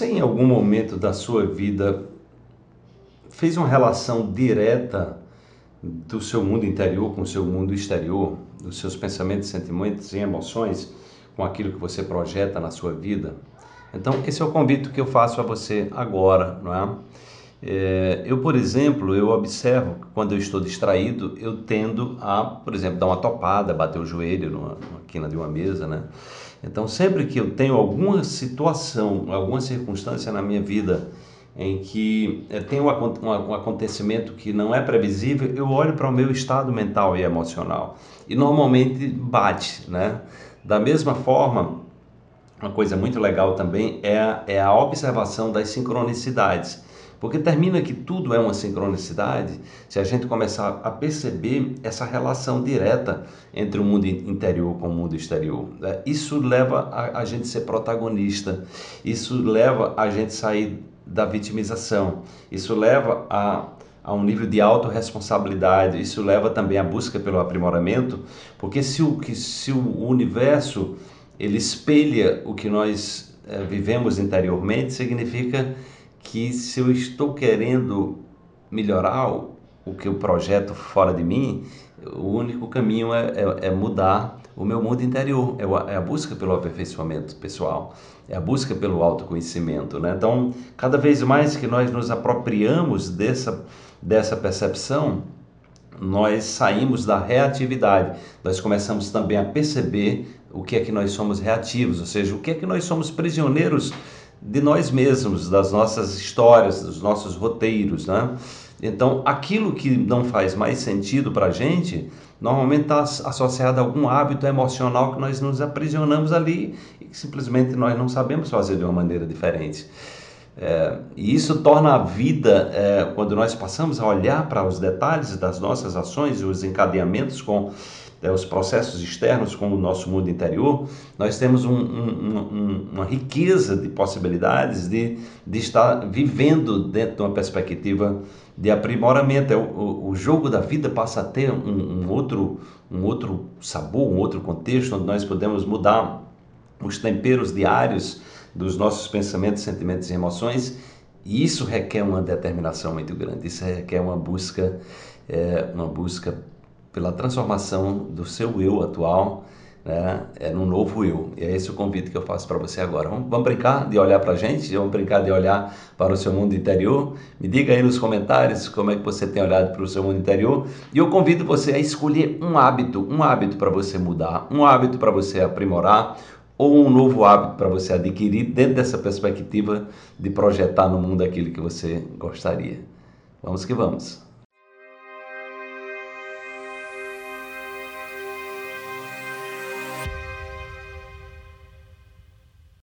Você, em algum momento da sua vida, fez uma relação direta do seu mundo interior com o seu mundo exterior, dos seus pensamentos, sentimentos e emoções com aquilo que você projeta na sua vida? Então, esse é o convite que eu faço a você agora, não é? É eu, por exemplo, eu observo que quando eu estou distraído, eu tendo a, por exemplo, dar uma topada, bater o joelho numa, numa quina de uma mesa, né? Então, sempre que eu tenho alguma situação, alguma circunstância na minha vida em que é, tem um, um, acontecimento que não é previsível, eu olho para o meu estado mental e emocional e normalmente bate, né? Da mesma forma, uma coisa muito legal também é é a observação das sincronicidades. Porque termina que tudo é uma sincronicidade se a gente começar a perceber essa relação direta entre o mundo interior com o mundo exterior. É, isso leva a, a gente ser protagonista, isso leva a gente sair da vitimização, isso leva a, a um nível de autorresponsabilidade, isso leva também à busca pelo aprimoramento, porque se o, que, se o universo ele espelha o que nós é, vivemos interiormente, significa que se eu estou querendo melhorar o, o que eu projeto fora de mim, o único caminho é, é, é mudar o meu mundo interior, é, é a busca pelo aperfeiçoamento pessoal, é a busca pelo autoconhecimento. Né? Então, cada vez mais que nós nos apropriamos dessa, dessa percepção, nós saímos da reatividade, nós começamos também a perceber o que é que nós somos reativos, ou seja, o que é que nós somos prisioneiros de nós mesmos, das nossas histórias, dos nossos roteiros, né? Então, aquilo que não faz mais sentido para a gente, normalmente está associado a algum hábito emocional que nós nos aprisionamos ali e que simplesmente nós não sabemos fazer de uma maneira diferente. É, e isso torna a vida, é, quando nós passamos a olhar para os detalhes das nossas ações e os encadeamentos com é, os processos externos com o nosso mundo interior, nós temos um, um, um, uma riqueza de possibilidades de, de estar vivendo dentro de uma perspectiva de aprimoramento. É, o, o jogo da vida passa a ter um, outro, um outro sabor, um outro contexto, onde nós podemos mudar os temperos diários dos nossos pensamentos, sentimentos e emoções. E isso requer uma determinação muito grande, isso requer uma busca, é, uma busca pela transformação do seu eu atual né, é num novo eu. E é esse o convite que eu faço para você agora. Vamos, vamos, brincar de olhar para a gente, vamos brincar de olhar para o seu mundo interior. Me diga aí nos comentários como é que você tem olhado para o seu mundo interior. E eu convido você a escolher um hábito, um hábito para você mudar, um hábito para você aprimorar, ou um novo hábito para você adquirir dentro dessa perspectiva de projetar no mundo aquilo que você gostaria. Vamos que vamos.